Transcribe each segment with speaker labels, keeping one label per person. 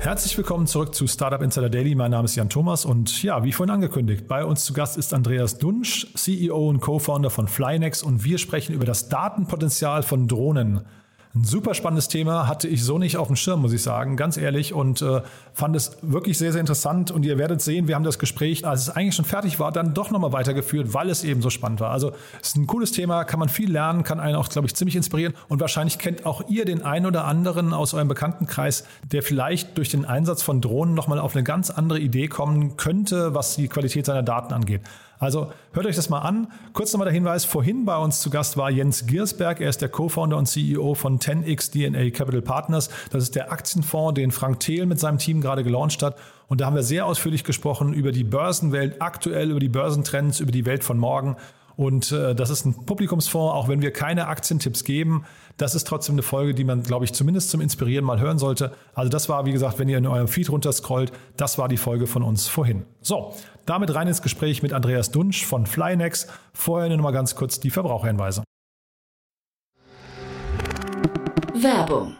Speaker 1: Herzlich willkommen zurück zu Startup Insider Daily. Mein Name ist Jan Thomas und ja, wie vorhin angekündigt, bei uns zu Gast ist Andreas Dunsch, CEO und Co-Founder von Flynex und wir sprechen über das Datenpotenzial von Drohnen. Ein super spannendes Thema, hatte ich so nicht auf dem Schirm, muss ich sagen, ganz ehrlich, und äh, fand es wirklich sehr, sehr interessant. Und ihr werdet sehen, wir haben das Gespräch, als es eigentlich schon fertig war, dann doch nochmal weitergeführt, weil es eben so spannend war. Also es ist ein cooles Thema, kann man viel lernen, kann einen auch, glaube ich, ziemlich inspirieren. Und wahrscheinlich kennt auch ihr den einen oder anderen aus eurem Bekanntenkreis, der vielleicht durch den Einsatz von Drohnen nochmal auf eine ganz andere Idee kommen könnte, was die Qualität seiner Daten angeht. Also hört euch das mal an. Kurz nochmal der Hinweis, vorhin bei uns zu Gast war Jens Giersberg. Er ist der Co-Founder und CEO von 10x DNA Capital Partners. Das ist der Aktienfonds, den Frank Thiel mit seinem Team gerade gelauncht hat. Und da haben wir sehr ausführlich gesprochen über die Börsenwelt aktuell, über die Börsentrends, über die Welt von morgen. Und äh, das ist ein Publikumsfonds, auch wenn wir keine Aktientipps geben. Das ist trotzdem eine Folge, die man, glaube ich, zumindest zum Inspirieren mal hören sollte. Also das war, wie gesagt, wenn ihr in eurem Feed runterscrollt, das war die Folge von uns vorhin. So, damit rein ins Gespräch mit Andreas Dunsch von Flynex. Vorher nur noch mal ganz kurz die Verbraucherhinweise.
Speaker 2: Werbung.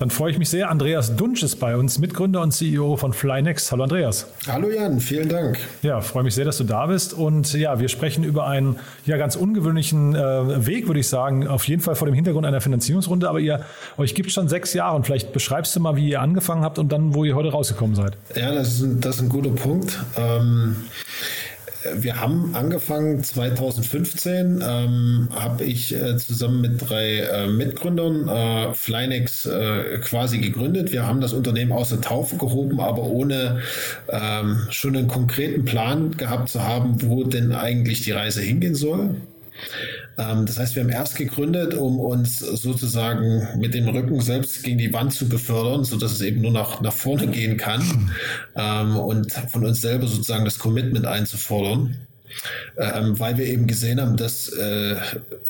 Speaker 1: Dann freue ich mich sehr. Andreas Dunsch ist bei uns, Mitgründer und CEO von Flynex. Hallo Andreas.
Speaker 3: Hallo Jan, vielen Dank.
Speaker 1: Ja, freue mich sehr, dass du da bist. Und ja, wir sprechen über einen ja, ganz ungewöhnlichen äh, Weg, würde ich sagen. Auf jeden Fall vor dem Hintergrund einer Finanzierungsrunde. Aber ihr euch gibt schon sechs Jahre. Und vielleicht beschreibst du mal, wie ihr angefangen habt und dann, wo ihr heute rausgekommen seid.
Speaker 3: Ja, das ist ein, das ist ein guter Punkt. Ähm wir haben angefangen 2015, ähm, habe ich äh, zusammen mit drei äh, Mitgründern äh, Flynex äh, quasi gegründet. Wir haben das Unternehmen aus der Taufe gehoben, aber ohne ähm, schon einen konkreten Plan gehabt zu haben, wo denn eigentlich die Reise hingehen soll. Ähm, das heißt, wir haben erst gegründet, um uns sozusagen mit dem Rücken selbst gegen die Wand zu befördern, so dass es eben nur nach, nach vorne gehen kann ähm, und von uns selber sozusagen das Commitment einzufordern. Ähm, weil wir eben gesehen haben, dass äh,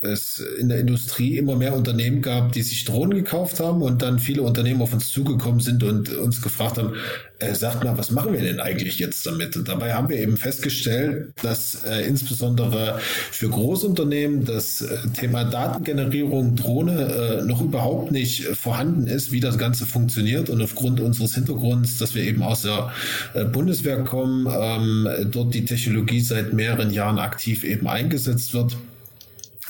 Speaker 3: es in der Industrie immer mehr Unternehmen gab, die sich Drohnen gekauft haben und dann viele Unternehmen auf uns zugekommen sind und uns gefragt haben, äh, sagt mal, was machen wir denn eigentlich jetzt damit? Und dabei haben wir eben festgestellt, dass äh, insbesondere für Großunternehmen das äh, Thema Datengenerierung, Drohne äh, noch überhaupt nicht vorhanden ist, wie das Ganze funktioniert. Und aufgrund unseres Hintergrunds, dass wir eben aus der äh, Bundeswehr kommen, ähm, dort die Technologie seit mehreren Jahren aktiv eben eingesetzt wird,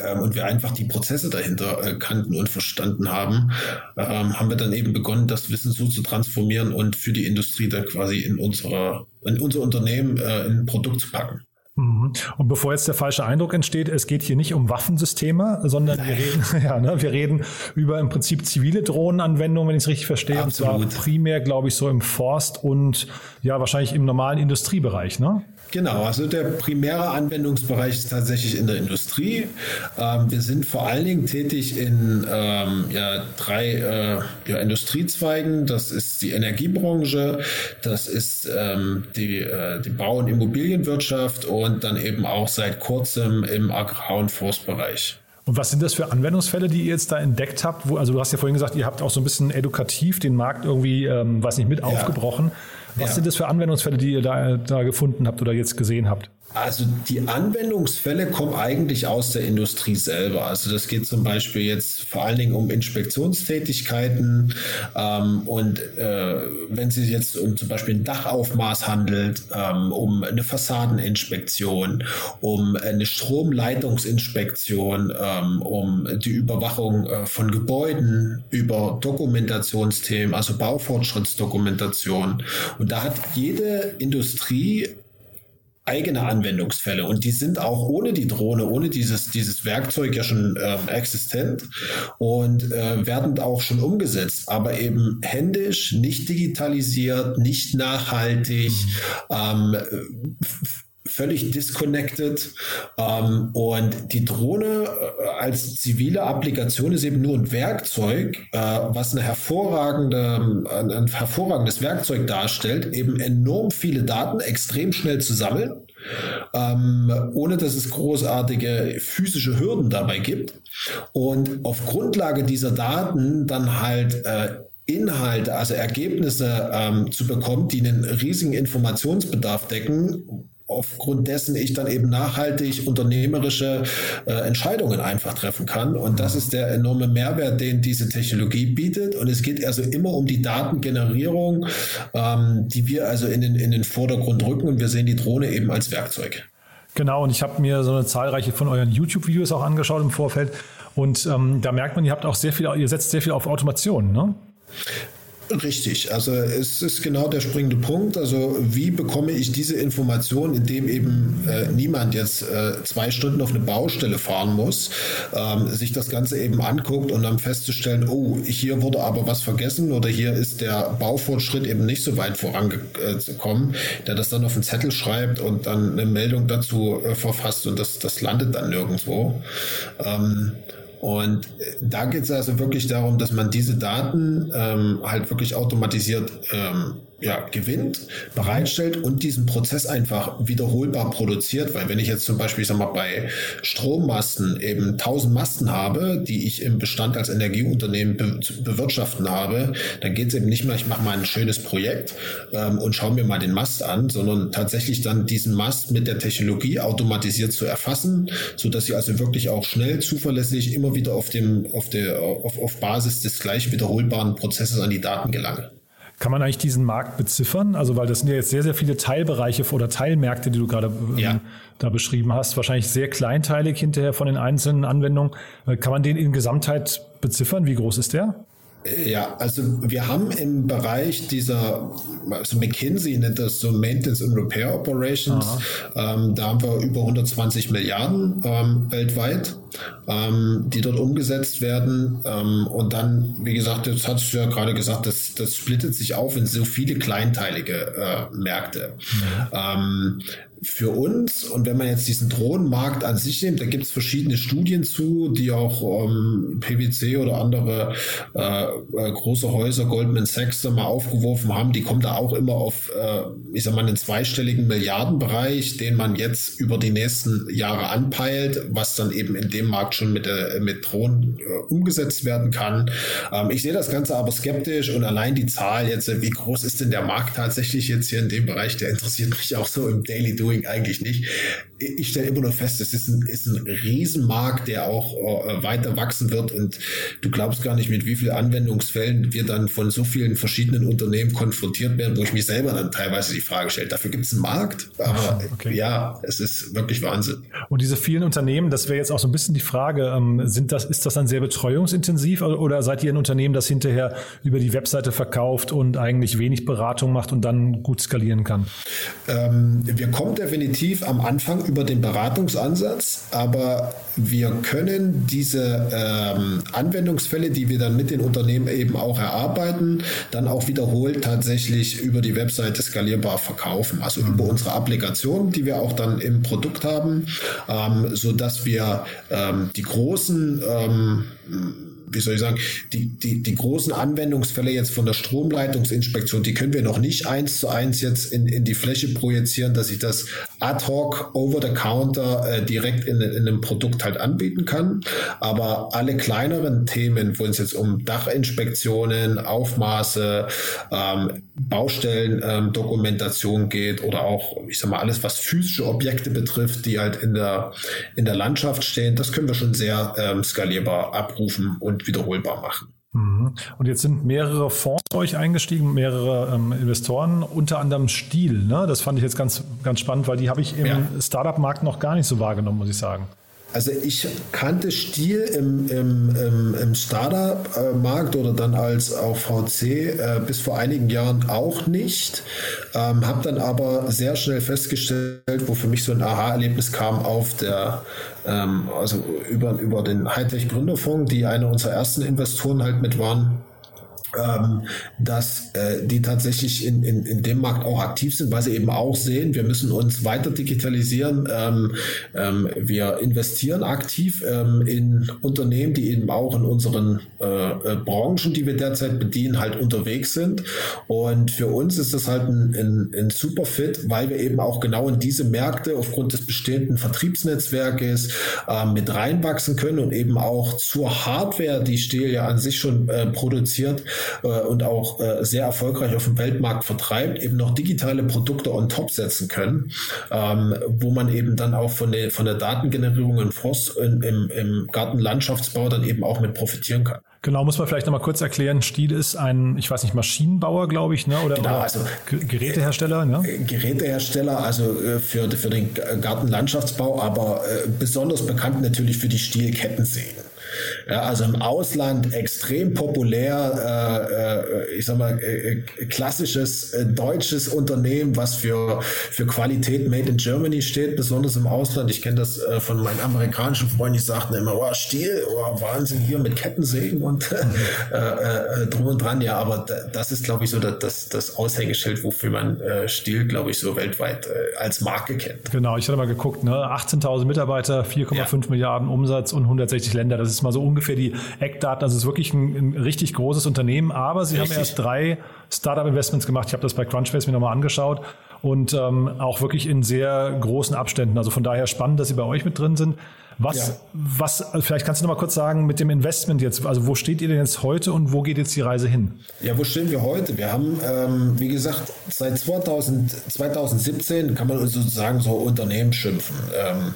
Speaker 3: ähm, und wir einfach die Prozesse dahinter äh, kannten und verstanden haben, ähm, haben wir dann eben begonnen, das Wissen so zu transformieren und für die Industrie dann quasi in unserer, in unser Unternehmen äh, in ein Produkt zu packen.
Speaker 1: Mhm. Und bevor jetzt der falsche Eindruck entsteht, es geht hier nicht um Waffensysteme, sondern wir reden, ja, ne, wir reden über im Prinzip zivile Drohnenanwendungen, wenn ich es richtig verstehe.
Speaker 3: Absolut.
Speaker 1: Und zwar primär, glaube ich, so im Forst und ja, wahrscheinlich im normalen Industriebereich, ne?
Speaker 3: Genau, also der primäre Anwendungsbereich ist tatsächlich in der Industrie. Ähm, wir sind vor allen Dingen tätig in ähm, ja, drei äh, ja, Industriezweigen. Das ist die Energiebranche, das ist ähm, die, äh, die Bau- und Immobilienwirtschaft und dann eben auch seit kurzem im Agrar- und Forstbereich.
Speaker 1: Und was sind das für Anwendungsfälle, die ihr jetzt da entdeckt habt? Wo, also du hast ja vorhin gesagt, ihr habt auch so ein bisschen edukativ den Markt irgendwie, ähm, weiß nicht, mit
Speaker 3: Ja.
Speaker 1: aufgebrochen. Was
Speaker 3: Ja.
Speaker 1: sind das für Anwendungsfälle, die ihr da, da gefunden habt oder jetzt gesehen habt?
Speaker 3: Also die Anwendungsfälle kommen eigentlich aus der Industrie selber. Also das geht zum Beispiel jetzt vor allen Dingen um Inspektionstätigkeiten ähm, und äh, wenn Sie jetzt um zum Beispiel ein Dachaufmaß handelt, ähm, um eine Fassadeninspektion, um eine Stromleitungsinspektion, ähm, um die Überwachung äh, von Gebäuden über Dokumentationsthemen, also Baufortschrittsdokumentation. Und da hat jede Industrie eigene Anwendungsfälle und die sind auch ohne die Drohne, ohne dieses, dieses Werkzeug ja schon ähm, existent und äh, werden auch schon umgesetzt, aber eben händisch, nicht digitalisiert, nicht nachhaltig, mhm. ähm, völlig disconnected. Ähm, und die Drohne äh, als zivile Applikation ist eben nur ein Werkzeug, äh, was eine hervorragende, ein, ein hervorragendes Werkzeug darstellt, eben enorm viele Daten extrem schnell zu sammeln. Ähm, ohne dass es großartige physische Hürden dabei gibt. Und auf Grundlage dieser Daten dann halt äh, Inhalte, also Ergebnisse ähm, zu bekommen, die einen riesigen Informationsbedarf decken, aufgrund dessen ich dann eben nachhaltig unternehmerische äh, Entscheidungen einfach treffen kann. Und das ist der enorme Mehrwert, den diese Technologie bietet. Und es geht also immer um die Datengenerierung, ähm, die wir also in den, in den Vordergrund rücken. Und wir sehen die Drohne eben als Werkzeug.
Speaker 1: Genau, und ich habe mir so eine zahlreiche von euren YouTube-Videos auch angeschaut im Vorfeld. Und ähm, da merkt man, ihr habt auch sehr viel, ihr setzt sehr viel auf Automation, ne?
Speaker 3: Richtig, also es ist genau der springende Punkt. Also wie bekomme ich diese Information, indem eben äh, niemand jetzt äh, zwei Stunden auf eine Baustelle fahren muss, ähm, sich das Ganze eben anguckt und dann festzustellen, oh, hier wurde aber was vergessen oder hier ist der Baufortschritt eben nicht so weit vorangekommen, der das dann auf einen Zettel schreibt und dann eine Meldung dazu äh, verfasst und das, das landet dann nirgendwo. Ähm, und äh, da geht es also wirklich darum, dass man diese Daten ähm, halt wirklich automatisiert ähm, ja, gewinnt, bereitstellt und diesen Prozess einfach wiederholbar produziert. Weil wenn ich jetzt zum Beispiel, ich sag mal, bei Strommasten eben 1000 Masten habe, die ich im Bestand als Energieunternehmen be bewirtschaften habe, dann geht es eben nicht mehr, ich mache mal ein schönes Projekt ähm, und schaue mir mal den Mast an, sondern tatsächlich dann diesen Mast mit der Technologie automatisiert zu erfassen, so dass ich also wirklich auch schnell, zuverlässig immer wieder auf dem, auf der, auf, auf Basis des gleich wiederholbaren Prozesses an die Daten gelange.
Speaker 1: Kann man eigentlich diesen Markt beziffern? Also, weil das sind ja jetzt sehr, sehr viele Teilbereiche oder Teilmärkte, die du gerade ähm, ja. da beschrieben hast. Wahrscheinlich sehr kleinteilig hinterher von den einzelnen Anwendungen. Äh, kann man den in Gesamtheit beziffern? Wie groß ist der?
Speaker 3: Ja, also wir haben im Bereich dieser, also McKinsey nennt das so Maintenance and Repair Operations, ähm, da haben wir über 120 Milliarden ähm, weltweit, ähm, die dort umgesetzt werden. Ähm, und dann, wie gesagt, jetzt hast du ja gerade gesagt, das, das splittet sich auf in so viele kleinteilige äh, Märkte. Mhm für uns, und wenn man jetzt diesen Drohnenmarkt an sich nimmt, da gibt es verschiedene Studien zu, die auch ähm, PwC oder andere äh, äh, große Häuser, Goldman Sachs, mal aufgeworfen haben, die kommen da auch immer auf, äh, ich sag mal, einen zweistelligen Milliardenbereich, den man jetzt über die nächsten Jahre anpeilt, was dann eben in dem Markt schon mit, mit Drohnen äh, umgesetzt werden kann. Ähm, ich sehe das Ganze aber skeptisch und allein die Zahl jetzt, wie groß ist denn der Markt tatsächlich jetzt hier in dem Bereich, der interessiert mich auch so im Daily Doing Doing eigentlich nicht. Ich stelle immer nur fest, es ist ein, ist ein Riesenmarkt, der auch äh, weiter wachsen wird und du glaubst gar nicht, mit wie vielen Anwendungsfällen wir dann von so vielen verschiedenen Unternehmen konfrontiert werden, wo ich mir selber dann teilweise die Frage stelle, dafür gibt es einen Markt, aber okay. ja, es ist wirklich Wahnsinn.
Speaker 1: Und diese vielen Unternehmen, das wäre jetzt auch so ein bisschen die Frage, ähm, sind das, ist das dann sehr betreuungsintensiv oder seid ihr ein Unternehmen, das hinterher über die Webseite verkauft und eigentlich wenig Beratung macht und dann gut skalieren kann?
Speaker 3: Ähm, wir kommen definitiv am Anfang über den Beratungsansatz, aber wir können diese ähm, Anwendungsfälle, die wir dann mit den Unternehmen eben auch erarbeiten, dann auch wiederholt tatsächlich über die Webseite skalierbar verkaufen. Also mhm. über unsere Applikation, die wir auch dann im Produkt haben, ähm, so dass wir ähm, die großen ähm, wie soll ich sagen, die, die, die großen Anwendungsfälle jetzt von der Stromleitungsinspektion, die können wir noch nicht eins zu eins jetzt in, in die Fläche projizieren, dass ich das ad hoc, over the counter äh, direkt in, in einem Produkt halt anbieten kann. Aber alle kleineren Themen, wo es jetzt um Dachinspektionen, Aufmaße, ähm, Baustellendokumentation ähm, geht oder auch, ich sag mal, alles, was physische Objekte betrifft, die halt in der, in der Landschaft stehen, das können wir schon sehr ähm, skalierbar abrufen und wiederholbar machen.
Speaker 1: Mhm. Und jetzt sind mehrere Fonds bei euch eingestiegen, mehrere ähm, Investoren, unter anderem Stiel. Ne? Das fand ich jetzt ganz, ganz spannend, weil die habe ich im ja. Startup-Markt noch gar nicht so wahrgenommen, muss ich sagen.
Speaker 3: Also ich kannte Stiel im, im, im, im Startup-Markt oder dann als auch VC äh, bis vor einigen Jahren auch nicht. Ähm, habe dann aber sehr schnell festgestellt, wo für mich so ein Aha-Erlebnis kam auf der, ähm, also über, über den Hightech Gründerfonds, die eine unserer ersten Investoren halt mit waren ähm, dass äh, die tatsächlich in, in, in dem Markt auch aktiv sind, weil sie eben auch sehen, wir müssen uns weiter digitalisieren. Ähm, ähm, wir investieren aktiv ähm, in Unternehmen, die eben auch in unseren äh, äh, Branchen, die wir derzeit bedienen, halt unterwegs sind. Und für uns ist das halt ein, ein, ein super Fit, weil wir eben auch genau in diese Märkte aufgrund des bestehenden Vertriebsnetzwerkes äh, mit reinwachsen können und eben auch zur Hardware, die Stehl ja an sich schon äh, produziert, äh, und auch äh, sehr erfolgreich auf dem Weltmarkt vertreibt, eben noch digitale Produkte on top setzen können, ähm, wo man eben dann auch von der, von der Datengenerierung in Forst, in, im, im Gartenlandschaftsbau dann eben auch mit profitieren kann.
Speaker 1: Genau, muss man vielleicht nochmal kurz erklären. Stiel ist ein, ich weiß nicht, Maschinenbauer, glaube ich, ne? oder,
Speaker 3: genau, also,
Speaker 1: Gerätehersteller. Ne?
Speaker 3: Äh, Gerätehersteller, also äh, für, für den Gartenlandschaftsbau, aber besonders bekannt natürlich für die Stielkettensägen. Ja, also im Ausland extrem populär, äh, äh, ich sag mal, äh, klassisches äh, deutsches Unternehmen, was für, für Qualität Made in Germany steht, besonders im Ausland. Ich kenne das äh, von meinen amerikanischen Freunden, die sagten immer, oh, Stil, oh, Wahnsinn, hier mit Kettensägen und äh, äh, drum und dran. Ja, aber das ist, glaube ich, so das, das Aushängeschild, wofür man äh, Stil, glaube ich, so weltweit äh, als Marke kennt.
Speaker 1: Genau, ich hatte mal geguckt, ne? 18.000 Mitarbeiter, 4,5 ja. Milliarden Umsatz und 160 Länder. Das ist mal so ungefähr die Eckdaten. Also es ist wirklich ein, ein richtig großes Unternehmen, aber sie richtig. haben erst drei Startup-Investments gemacht. Ich habe das bei Crunchbase mir nochmal angeschaut und ähm, auch wirklich in sehr großen Abständen. Also von daher spannend, dass sie bei euch mit drin sind. Was, ja. was, vielleicht kannst du noch mal kurz sagen mit dem Investment jetzt. Also wo steht ihr denn jetzt heute und wo geht jetzt die Reise hin?
Speaker 3: Ja, wo stehen wir heute? Wir haben, ähm, wie gesagt, seit 2000, 2017 kann man sozusagen so Unternehmen schimpfen. Ähm,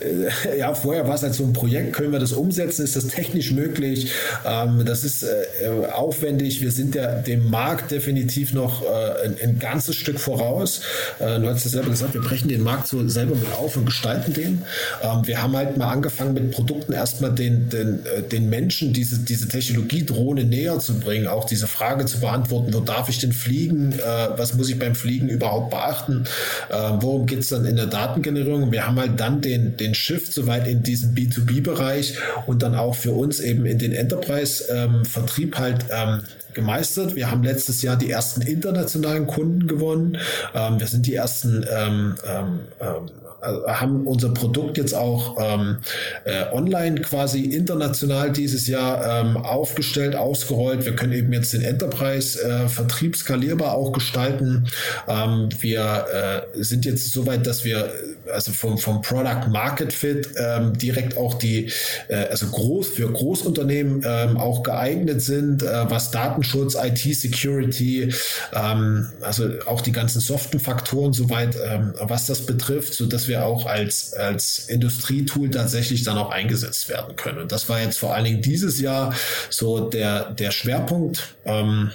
Speaker 3: äh, ja, vorher war es halt so ein Projekt. Können wir das umsetzen? Ist das technisch möglich? Ähm, das ist äh, aufwendig. Wir sind ja dem Markt definitiv noch äh, ein, ein, ganzes Stück voraus. Äh, du hast ja selber gesagt, wir brechen den Markt so selber mit auf und gestalten den. Ähm, wir haben halt mal angefangen mit Produkten erstmal den, den, äh, den Menschen diese, diese Technologie Drohne näher zu bringen, auch diese Frage zu beantworten, wo darf ich denn fliegen, äh, was muss ich beim Fliegen überhaupt beachten, äh, worum geht es dann in der Datengenerierung. Wir haben halt dann den, den Shift soweit in diesen B2B-Bereich und dann auch für uns eben in den Enterprise-Vertrieb ähm, halt ähm, gemeistert. Wir haben letztes Jahr die ersten internationalen Kunden gewonnen. Ähm, wir sind die ersten ähm, ähm, ähm äh, haben unser Produkt jetzt auch ähm, äh, online quasi international dieses Jahr ähm, aufgestellt, ausgerollt. Wir können eben jetzt den Enterprise-Vertrieb äh, skalierbar auch gestalten. Ähm, wir äh, sind jetzt so weit, dass wir also vom, vom Product Market Fit ähm, direkt auch die, äh, also groß für Großunternehmen ähm, auch geeignet sind, äh, was Datenschutz, IT-Security, ähm, also auch die ganzen soften Faktoren soweit, ähm, was das betrifft, so dass wir auch als, als Industrietool tatsächlich dann auch eingesetzt werden können. Und das war jetzt vor allen Dingen dieses Jahr so der, der Schwerpunkt. Ähm,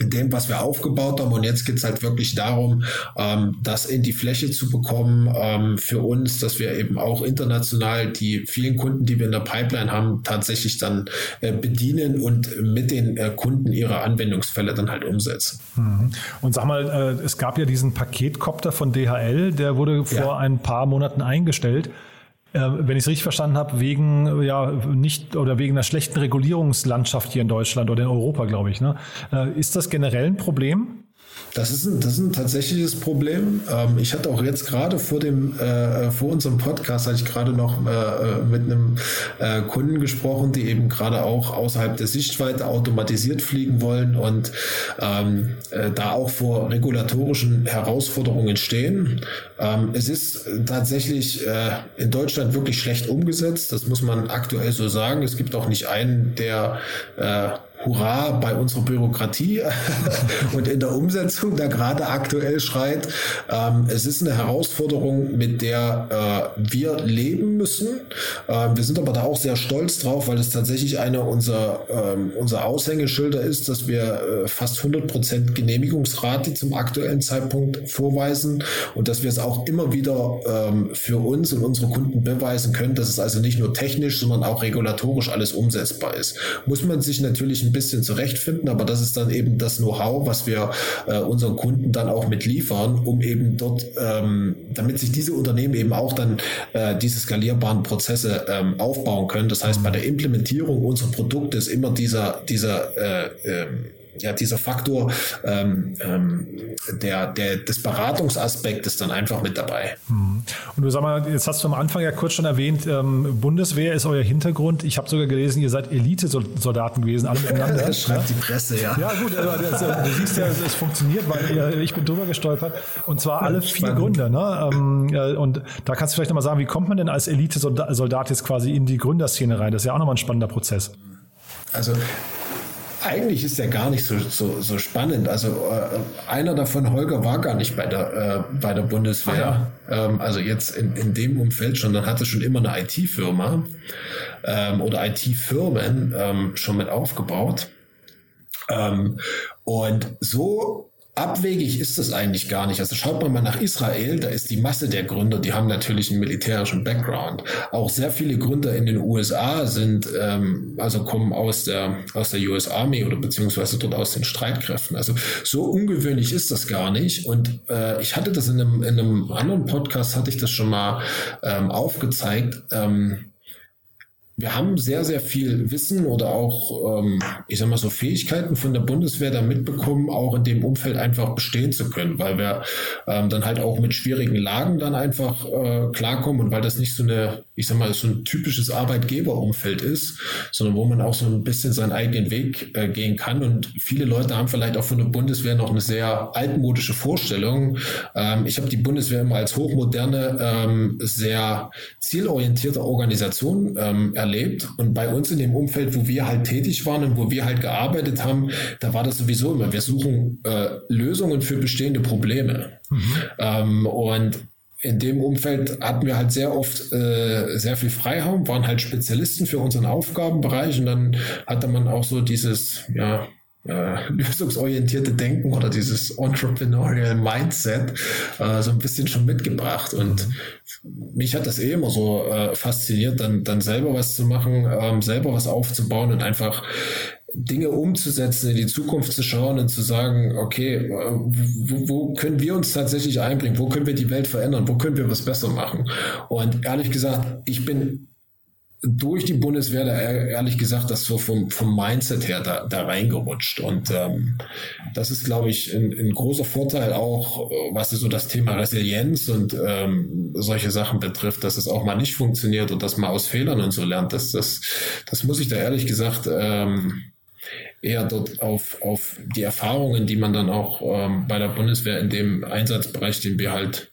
Speaker 3: in dem, was wir aufgebaut haben. Und jetzt geht's halt wirklich darum, ähm, das in die Fläche zu bekommen ähm, für uns, dass wir eben auch international die vielen Kunden, die wir in der Pipeline haben, tatsächlich dann äh, bedienen und mit den äh, Kunden ihre Anwendungsfälle dann halt umsetzen.
Speaker 1: Mhm. Und sag mal, äh, es gab ja diesen Paketkopter von DHL, der wurde vor ja. ein paar Monaten eingestellt. Äh, wenn ich es richtig verstanden habe, wegen ja nicht oder wegen einer schlechten Regulierungslandschaft hier in Deutschland oder in Europa, glaube ich. Ne? Äh, ist das generell ein Problem?
Speaker 3: Das ist, ein, das ist ein tatsächliches Problem. Ähm, ich hatte auch jetzt gerade vor dem, äh, vor unserem Podcast hatte ich gerade noch äh, äh, mit einem äh, Kunden gesprochen, die eben gerade auch außerhalb der Sichtweite automatisiert fliegen wollen und ähm, äh, da auch vor regulatorischen Herausforderungen stehen. Ähm, es ist tatsächlich äh, in Deutschland wirklich schlecht umgesetzt. Das muss man aktuell so sagen. Es gibt auch nicht einen, der Hurra bei unserer Bürokratie und in der Umsetzung da gerade aktuell schreit. Ähm, es ist eine Herausforderung, mit der äh, wir leben müssen. Ähm, wir sind aber da auch sehr stolz drauf, weil es tatsächlich eine unserer, ähm, unserer Aushängeschilder ist, dass wir äh, fast 100 Prozent Genehmigungsrate zum aktuellen Zeitpunkt vorweisen und dass wir es auch immer wieder ähm, für uns und unsere Kunden beweisen können, dass es also nicht nur technisch, sondern auch regulatorisch alles umsetzbar ist. Muss man sich natürlich ein bisschen zurechtfinden, aber das ist dann eben das Know-how, was wir äh, unseren Kunden dann auch mit liefern, um eben dort, ähm, damit sich diese Unternehmen eben auch dann äh, diese skalierbaren Prozesse ähm, aufbauen können. Das heißt, bei der Implementierung unserer Produkte ist immer dieser, dieser äh, äh, ja, dieser Faktor ähm, ähm, der, der, des Beratungsaspektes dann einfach mit dabei.
Speaker 1: Hm. Und du sag mal, jetzt hast du am Anfang ja kurz schon erwähnt, ähm, Bundeswehr ist euer Hintergrund. Ich habe sogar gelesen, ihr seid Elite-Soldaten gewesen, alle miteinander.
Speaker 3: das schreibt ja? die Presse, ja.
Speaker 1: Ja, gut, also, das, du siehst ja, es funktioniert, weil ihr, ich bin drüber gestolpert. Und zwar alle vier Gründer. Ne? Ähm, und da kannst du vielleicht nochmal sagen, wie kommt man denn als Elite-Soldat jetzt quasi in die Gründerszene rein? Das ist ja auch nochmal ein spannender Prozess.
Speaker 3: Also eigentlich ist der gar nicht so, so, so spannend. Also äh, einer davon, Holger, war gar nicht bei der, äh, bei der Bundeswehr. Ah, ja. ähm, also jetzt in, in dem Umfeld schon, dann hatte schon immer eine IT-Firma ähm, oder IT-Firmen ähm, schon mit aufgebaut. Ähm, und so abwegig ist das eigentlich gar nicht. Also schaut man mal nach Israel, da ist die Masse der Gründer, die haben natürlich einen militärischen Background. Auch sehr viele Gründer in den USA sind, ähm, also kommen aus der, aus der US Army oder beziehungsweise dort aus den Streitkräften. Also so ungewöhnlich ist das gar nicht. Und äh, ich hatte das in einem, in einem anderen Podcast, hatte ich das schon mal ähm, aufgezeigt. Ähm, wir haben sehr, sehr viel Wissen oder auch, ähm, ich sag mal so, Fähigkeiten von der Bundeswehr da mitbekommen, auch in dem Umfeld einfach bestehen zu können, weil wir ähm, dann halt auch mit schwierigen Lagen dann einfach äh, klarkommen und weil das nicht so eine, ich sag mal, so ein typisches Arbeitgeberumfeld ist, sondern wo man auch so ein bisschen seinen eigenen Weg äh, gehen kann. Und viele Leute haben vielleicht auch von der Bundeswehr noch eine sehr altmodische Vorstellung. Ähm, ich habe die Bundeswehr immer als hochmoderne, ähm, sehr zielorientierte Organisation ähm, erlebt. Und bei uns in dem Umfeld, wo wir halt tätig waren und wo wir halt gearbeitet haben, da war das sowieso immer, wir suchen äh, Lösungen für bestehende Probleme. Mhm. Ähm, und in dem Umfeld hatten wir halt sehr oft äh, sehr viel Freiraum, waren halt Spezialisten für unseren Aufgabenbereich und dann hatte man auch so dieses, ja, äh, lösungsorientierte Denken oder dieses Entrepreneurial Mindset äh, so ein bisschen schon mitgebracht. Und mich hat das eh immer so äh, fasziniert, dann, dann selber was zu machen, ähm, selber was aufzubauen und einfach Dinge umzusetzen, in die Zukunft zu schauen und zu sagen, okay, äh, wo, wo, können wir uns tatsächlich einbringen? Wo können wir die Welt verändern? Wo können wir was besser machen? Und ehrlich gesagt, ich bin durch die Bundeswehr da ehrlich gesagt das so vom, vom Mindset her da, da reingerutscht. Und ähm, das ist, glaube ich, ein, ein großer Vorteil auch, was so das Thema Resilienz und ähm, solche Sachen betrifft, dass es auch mal nicht funktioniert und dass man aus Fehlern und so lernt. Das, das, das muss ich da ehrlich gesagt ähm, eher dort auf, auf die Erfahrungen, die man dann auch ähm, bei der Bundeswehr in dem Einsatzbereich, den wir halt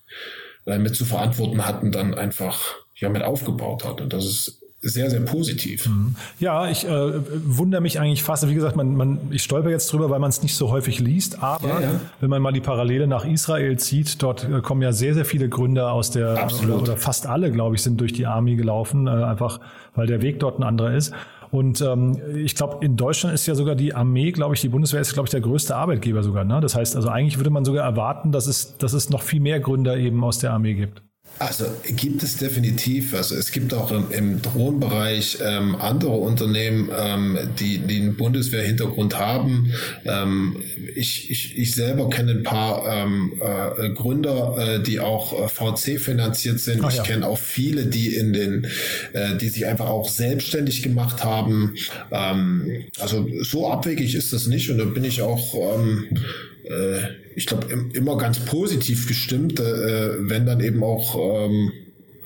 Speaker 3: äh, mit zu verantworten hatten, dann einfach ja mit aufgebaut hat. Und das ist sehr, sehr positiv. Mhm.
Speaker 1: Ja, ich äh, wundere mich eigentlich fast. Wie gesagt, man, man, ich stolper jetzt drüber, weil man es nicht so häufig liest. Aber ja, ja. wenn man mal die Parallele nach Israel zieht, dort äh, kommen ja sehr, sehr viele Gründer aus der, oder, oder, fast alle, glaube ich, sind durch die Army gelaufen, äh, einfach weil der Weg dort ein anderer ist. Und ähm, ich glaube, in Deutschland ist ja sogar die Armee, glaube ich, die Bundeswehr ist, glaube ich, der größte Arbeitgeber sogar. Ne? Das heißt, also eigentlich würde man sogar erwarten, dass es, dass es noch viel mehr Gründer eben aus der Armee gibt.
Speaker 3: Also gibt es definitiv. Also es gibt auch im, im Drohnenbereich ähm, andere Unternehmen, ähm, die, die einen Bundeswehrhintergrund haben. Ähm, ich, ich, ich selber kenne ein paar ähm, äh, Gründer, äh, die auch äh, VC finanziert sind. Ach, ich ja. kenne auch viele, die in den, äh, die sich einfach auch selbstständig gemacht haben. Ähm, also so abwegig ist das nicht und da bin ich auch ähm, äh, ich glaube, immer ganz positiv gestimmt, äh, wenn dann eben auch ähm,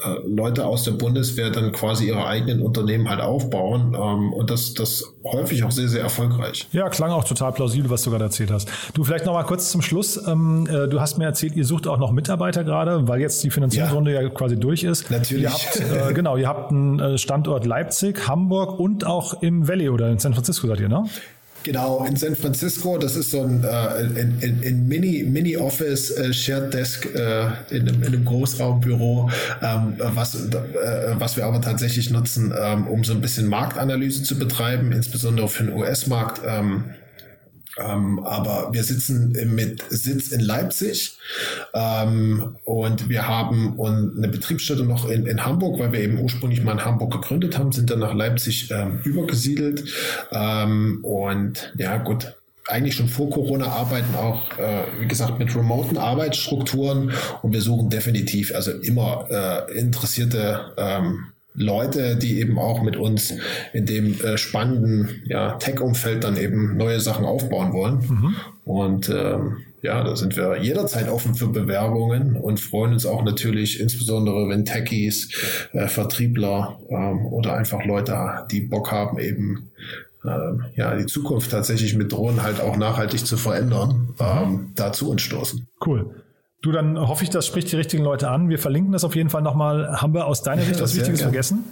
Speaker 3: äh, Leute aus der Bundeswehr dann quasi ihre eigenen Unternehmen halt aufbauen ähm, und das, das häufig auch sehr, sehr erfolgreich.
Speaker 1: Ja, klang auch total plausibel, was du gerade erzählt hast. Du vielleicht noch mal kurz zum Schluss. Ähm, äh, du hast mir erzählt, ihr sucht auch noch Mitarbeiter gerade, weil jetzt die Finanzierungsrunde ja. ja quasi durch ist.
Speaker 3: Natürlich.
Speaker 1: Ihr habt, äh, genau, ihr habt einen äh, Standort Leipzig, Hamburg und auch im Valley oder in San Francisco seid ihr, ne?
Speaker 3: Genau, in San Francisco, das ist so ein, äh, in, in, in Mini, Mini Office, äh, Shared Desk äh, in, einem, in einem Großraumbüro, ähm, was, äh, was wir aber tatsächlich nutzen, ähm, um so ein bisschen Marktanalyse zu betreiben, insbesondere für den US-Markt. Ähm, ähm, aber wir sitzen mit Sitz in Leipzig ähm, und wir haben eine Betriebsstätte noch in, in Hamburg, weil wir eben ursprünglich mal in Hamburg gegründet haben, sind dann nach Leipzig ähm, übergesiedelt. Ähm, und ja, gut, eigentlich schon vor Corona arbeiten auch, äh, wie gesagt, mit remoten Arbeitsstrukturen und wir suchen definitiv also immer äh, interessierte ähm, Leute, die eben auch mit uns in dem äh, spannenden ja, Tech-Umfeld dann eben neue Sachen aufbauen wollen. Mhm. Und ähm, ja, da sind wir jederzeit offen für Bewerbungen und freuen uns auch natürlich, insbesondere wenn Techies, äh, Vertriebler ähm, oder einfach Leute, die Bock haben, eben ähm, ja, die Zukunft tatsächlich mit Drohnen halt auch nachhaltig zu verändern, ähm, da zu uns stoßen.
Speaker 1: Cool. Du, dann hoffe ich, das spricht die richtigen Leute an. Wir verlinken das auf jeden Fall nochmal. Haben wir aus deiner Sicht was Wichtiges gern. vergessen?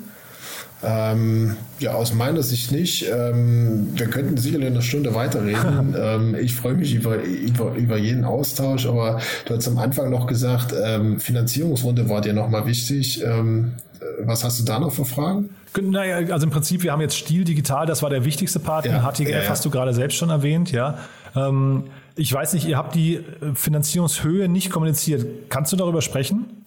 Speaker 3: Ähm, ja, aus meiner Sicht nicht. Ähm, wir könnten sicherlich eine Stunde weiterreden. ähm, ich freue mich über, über, über jeden Austausch, aber du hast am Anfang noch gesagt, ähm, Finanzierungsrunde war dir nochmal wichtig. Ähm, was hast du da noch für Fragen?
Speaker 1: Naja, also im Prinzip, wir haben jetzt Stil Digital, das war der wichtigste Part. Ja, HTGF ja, ja. hast du gerade selbst schon erwähnt, ja. Ähm, ich weiß nicht, ihr habt die äh, Finanzierungshöhe nicht kommuniziert. Kannst du darüber sprechen?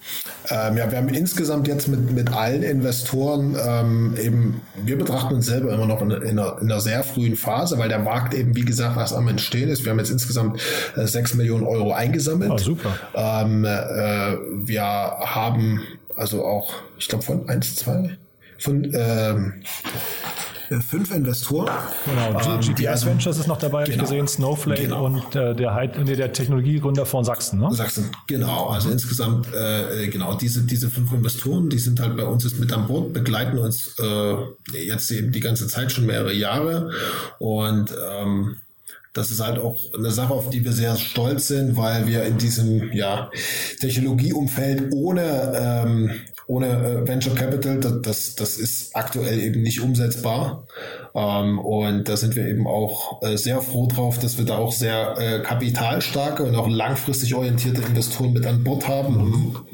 Speaker 3: Ähm, ja, wir haben insgesamt jetzt mit, mit allen Investoren ähm, eben, wir betrachten uns selber immer noch in, in, einer, in, einer, sehr frühen Phase, weil der Markt eben, wie gesagt, was am Entstehen ist. Wir haben jetzt insgesamt äh, 6 Millionen Euro eingesammelt.
Speaker 1: Oh, super.
Speaker 3: Ähm, äh, wir haben also auch, ich glaube, von 1, 2, von ähm, fünf Investoren.
Speaker 1: Genau, ähm, GPS also, Ventures ist noch dabei, genau, ich gesehen, Snowflake genau. und äh, der, nee, der Technologiegründer von Sachsen. Ne?
Speaker 3: Sachsen, genau. Also insgesamt, äh, genau, diese, diese fünf Investoren, die sind halt bei uns jetzt mit an Bord, begleiten uns äh, jetzt eben die ganze Zeit schon mehrere Jahre und ähm, das ist halt auch eine Sache, auf die wir sehr stolz sind, weil wir in diesem ja, Technologieumfeld ohne ähm, ohne äh, Venture Capital, das, das, das ist aktuell eben nicht umsetzbar. Ähm, und da sind wir eben auch äh, sehr froh drauf, dass wir da auch sehr äh, kapitalstarke und auch langfristig orientierte Investoren mit an Bord haben,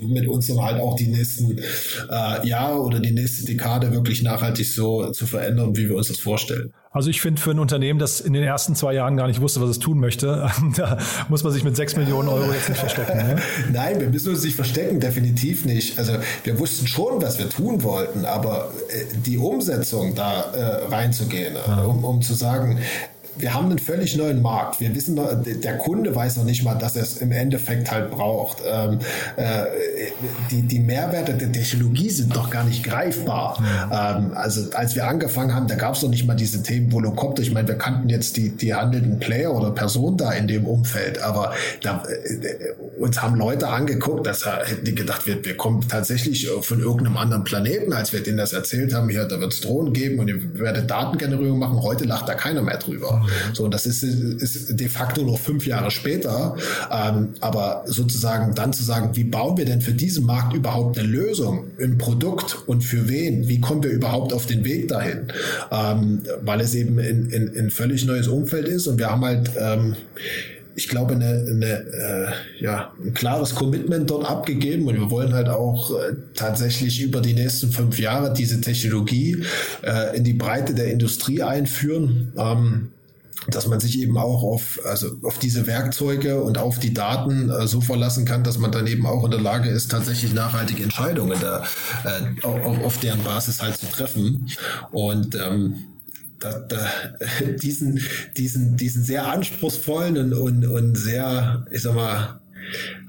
Speaker 3: um mit uns dann halt auch die nächsten äh, Jahre oder die nächste Dekade wirklich nachhaltig so zu verändern, wie wir uns das vorstellen.
Speaker 1: Also ich finde für ein Unternehmen, das in den ersten zwei Jahren gar nicht wusste, was es tun möchte, da muss man sich mit sechs Millionen Euro jetzt nicht verstecken. Ne?
Speaker 3: Nein, wir müssen uns nicht verstecken, definitiv nicht. Also wir wussten schon, was wir tun wollten, aber äh, die Umsetzung da äh, reinzugehen, ja. um, um zu sagen, wir haben einen völlig neuen Markt. Wir wissen, der Kunde weiß noch nicht mal, dass er es im Endeffekt halt braucht. Ähm, äh, die, die Mehrwerte der Technologie sind doch gar nicht greifbar. Ähm, also als wir angefangen haben, da gab es noch nicht mal diese Themen Volocopter. Ich meine, wir kannten jetzt die, die handelnden Player oder Personen da in dem Umfeld, aber da, äh, uns haben Leute angeguckt, dass hätten die gedacht, wir, wir kommen tatsächlich von irgendeinem anderen Planeten, als wir denen das erzählt haben, hier, da wird es Drohnen geben und ihr werdet Datengenerierung machen. Heute lacht da keiner mehr drüber. So, und das ist, ist de facto noch fünf Jahre später. Ähm, aber sozusagen dann zu sagen, wie bauen wir denn für diesen Markt überhaupt eine Lösung, ein Produkt und für wen? Wie kommen wir überhaupt auf den Weg dahin? Ähm, weil es eben in, in, in völlig neues Umfeld ist und wir haben halt ähm, ich glaube, eine, eine, äh, ja, ein klares Commitment dort abgegeben und wir wollen halt auch äh, tatsächlich über die nächsten fünf Jahre diese Technologie äh, in die Breite der Industrie einführen. Ähm, dass man sich eben auch auf, also auf diese Werkzeuge und auf die Daten äh, so verlassen kann, dass man dann eben auch in der Lage ist, tatsächlich nachhaltige Entscheidungen da, äh, auf, auf deren Basis halt zu treffen. Und ähm, da, da, diesen, diesen, diesen sehr anspruchsvollen und, und, und sehr, ich sag mal,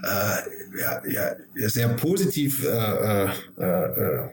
Speaker 3: äh, ja, ja, sehr positiv äh, äh, äh,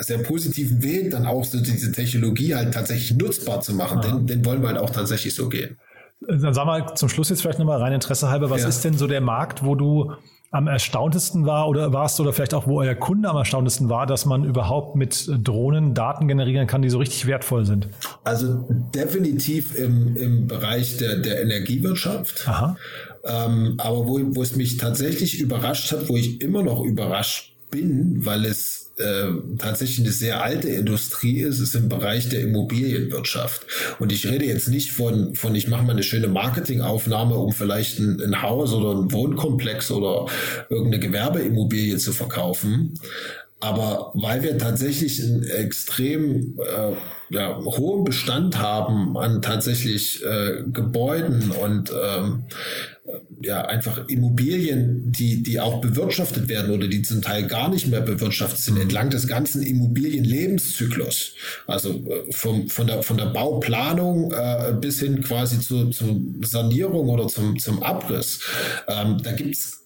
Speaker 3: sehr positiven Weg, dann auch so diese Technologie halt tatsächlich nutzbar zu machen. Ja. Den, den wollen wir halt auch tatsächlich so gehen.
Speaker 1: Dann sag mal zum Schluss jetzt vielleicht nochmal rein Interesse halber, was
Speaker 3: Ja.
Speaker 1: ist denn so der Markt, wo du am erstauntesten war oder warst oder vielleicht auch, wo euer Kunde am erstauntesten war, dass man überhaupt mit Drohnen Daten generieren kann, die so richtig wertvoll sind?
Speaker 3: Also definitiv im, im Bereich der, der Energiewirtschaft.
Speaker 1: Aha.
Speaker 3: Ähm, aber wo, wo es mich tatsächlich überrascht hat, wo ich immer noch überrascht bin, weil es äh, tatsächlich eine sehr alte Industrie ist, ist im Bereich der Immobilienwirtschaft. Und ich rede jetzt nicht von, von ich mache mal eine schöne Marketingaufnahme, um vielleicht ein, ein Haus oder ein Wohnkomplex oder irgendeine Gewerbeimmobilie zu verkaufen. Aber weil wir tatsächlich einen extrem äh, ja, hohen Bestand haben an tatsächlich äh, Gebäuden und ähm, ja, einfach Immobilien, die, die auch bewirtschaftet werden oder die zum Teil gar nicht mehr bewirtschaftet sind, entlang des ganzen Immobilienlebenszyklus. Also äh, vom, von, der, von der Bauplanung äh, bis hin quasi zu, zur Sanierung oder zum, zum Abriss. Ähm, da gibt's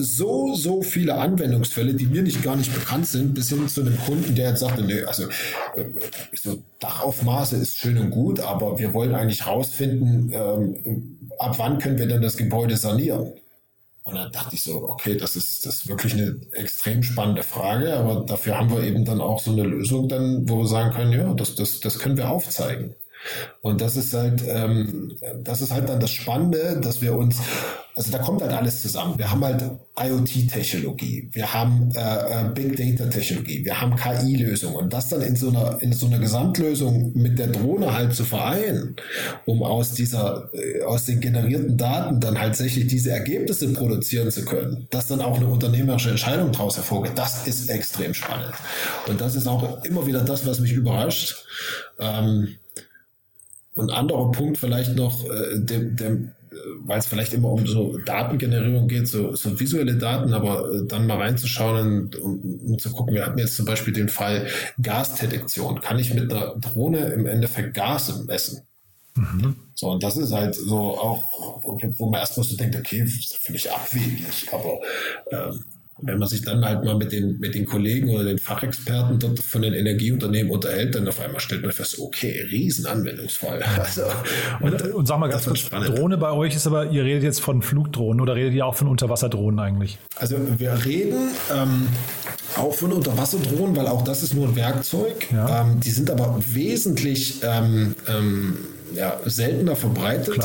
Speaker 3: so, so viele Anwendungsfälle, die mir nicht gar nicht bekannt sind, bis hin zu einem Kunden, der jetzt sagte, nee, also äh, so Dachaufmaße ist schön und gut, aber wir wollen eigentlich rausfinden, ähm, ab wann können wir denn das Gebäude sanieren? Und dann dachte ich so, okay, das ist, das ist wirklich eine extrem spannende Frage, aber dafür haben wir eben dann auch so eine Lösung, dann, wo wir sagen können, ja, das, das, das können wir aufzeigen. Und das ist halt, ähm, das ist halt dann das Spannende, dass wir uns, also da kommt halt alles zusammen. Wir haben halt IoT-Technologie, wir haben äh, äh, Big Data-Technologie, wir haben KI-Lösungen und das dann in so einer in so einer Gesamtlösung mit der Drohne halt zu vereinen, um aus dieser äh, aus den generierten Daten dann halt tatsächlich diese Ergebnisse produzieren zu können, dass dann auch eine unternehmerische Entscheidung daraus hervorgeht. Das ist extrem spannend und das ist auch immer wieder das, was mich überrascht. Ähm, ein anderer Punkt vielleicht noch, äh, dem, dem, weil es vielleicht immer um so Datengenerierung geht, so, so visuelle Daten, aber äh, dann mal reinzuschauen und um, um zu gucken, wir hatten jetzt zum Beispiel den Fall Gasdetektion. Kann ich mit einer Drohne im Endeffekt Gas messen? So, und das ist halt so auch, wo man erstmal so denkt, okay, das ist völlig abwegig, aber ähm, wenn man sich dann halt mal mit den, mit den Kollegen oder den Fachexperten dort von den Energieunternehmen unterhält, dann auf einmal stellt man fest, okay, Riesenanwendungsfall. Also,
Speaker 1: Und, und sag mal ganz kurz. Drohne bei euch ist aber, ihr redet jetzt von Flugdrohnen oder redet ihr auch von Unterwasserdrohnen eigentlich?
Speaker 3: Also wir reden ähm, auch von Unterwasserdrohnen, weil auch das ist nur ein Werkzeug.
Speaker 1: Ja.
Speaker 3: Ähm, die sind aber wesentlich ähm, ähm, ja, seltener verbreitet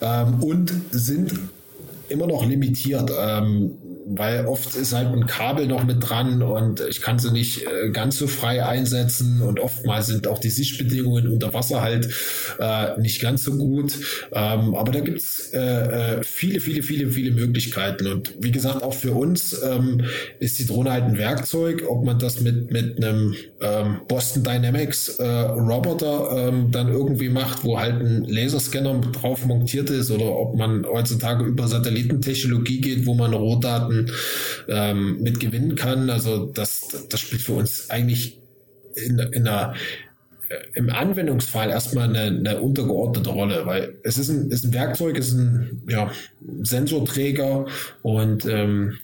Speaker 3: ähm, und sind immer noch limitiert. Ähm, weil oft ist halt ein Kabel noch mit dran und ich kann sie nicht äh, ganz so frei einsetzen und oftmals sind auch die Sichtbedingungen unter Wasser halt äh, nicht ganz so gut. Ähm, aber da gibt's äh, äh, viele, viele, viele, viele Möglichkeiten und wie gesagt, auch für uns ähm, ist die Drohne halt ein Werkzeug, ob man das mit, mit einem ähm, Boston Dynamics äh, Roboter ähm, dann irgendwie macht, wo halt ein Laserscanner drauf montiert ist oder ob man heutzutage über Satellitentechnologie geht, wo man Rohdaten ähm, mit gewinnen kann. Also das, das spielt für uns eigentlich in, in einer äh, im Anwendungsfall erstmal eine, eine untergeordnete Rolle, weil es ist ein, ist ein Werkzeug, es ist ein ja, Sensorträger und ähm,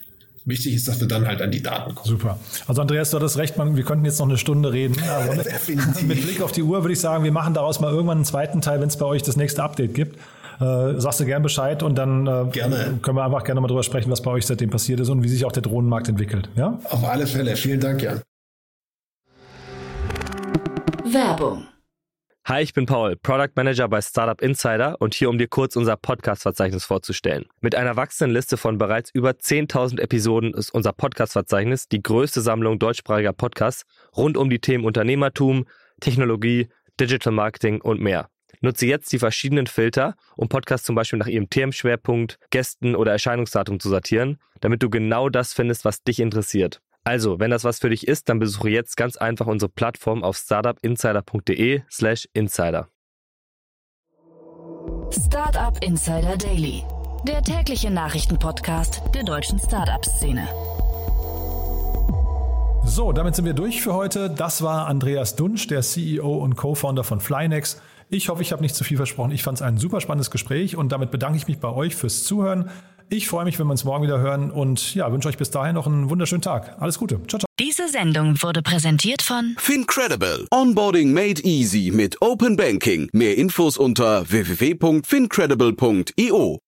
Speaker 3: wichtig ist, dass wir dann halt an die Daten kommen.
Speaker 1: Super. Also Andreas, du hattest recht, man, wir könnten jetzt noch eine Stunde reden. Mit Blick auf die Uhr würde ich sagen, wir machen daraus mal irgendwann einen zweiten Teil, wenn es bei euch das nächste Update gibt. Äh, sagst du gern Bescheid und dann äh,
Speaker 3: Gerne.
Speaker 1: können wir einfach gerne mal drüber sprechen, was bei euch seitdem passiert ist und wie sich auch der Drohnenmarkt entwickelt. Ja?
Speaker 3: Auf alle Fälle. Vielen Dank, Jan.
Speaker 2: Werbung.
Speaker 4: Hi, ich bin Paul, Product Manager bei Startup Insider und hier, um dir kurz unser Podcast-Verzeichnis vorzustellen. Mit einer wachsenden Liste von bereits über 10.000 Episoden ist unser Podcast-Verzeichnis die größte Sammlung deutschsprachiger Podcasts rund um die Themen Unternehmertum, Technologie, Digital Marketing und mehr. Nutze jetzt die verschiedenen Filter, um Podcasts zum Beispiel nach ihrem Themenschwerpunkt, Gästen oder Erscheinungsdatum zu sortieren, damit du genau das findest, was dich interessiert. Also, wenn das was für dich ist, dann besuche jetzt ganz einfach unsere Plattform auf startupinsider.de slash insider.
Speaker 2: Startup Insider Daily. Der tägliche Nachrichtenpodcast der deutschen Startup-Szene.
Speaker 1: So, damit sind wir durch für heute. Das war Andreas Dunsch, der CEO und Co-Founder von Flynex. Ich hoffe, ich habe nicht zu viel versprochen. Ich fand es ein super spannendes Gespräch und damit bedanke ich mich bei euch fürs Zuhören. Ich freue mich, wenn wir uns morgen wieder hören und ja, wünsche euch bis dahin noch einen wunderschönen Tag. Alles Gute. Ciao, ciao.
Speaker 2: Diese Sendung wurde präsentiert von
Speaker 5: Fincredible. Onboarding made easy mit Open Banking. Mehr Infos unter www.fincredible.io.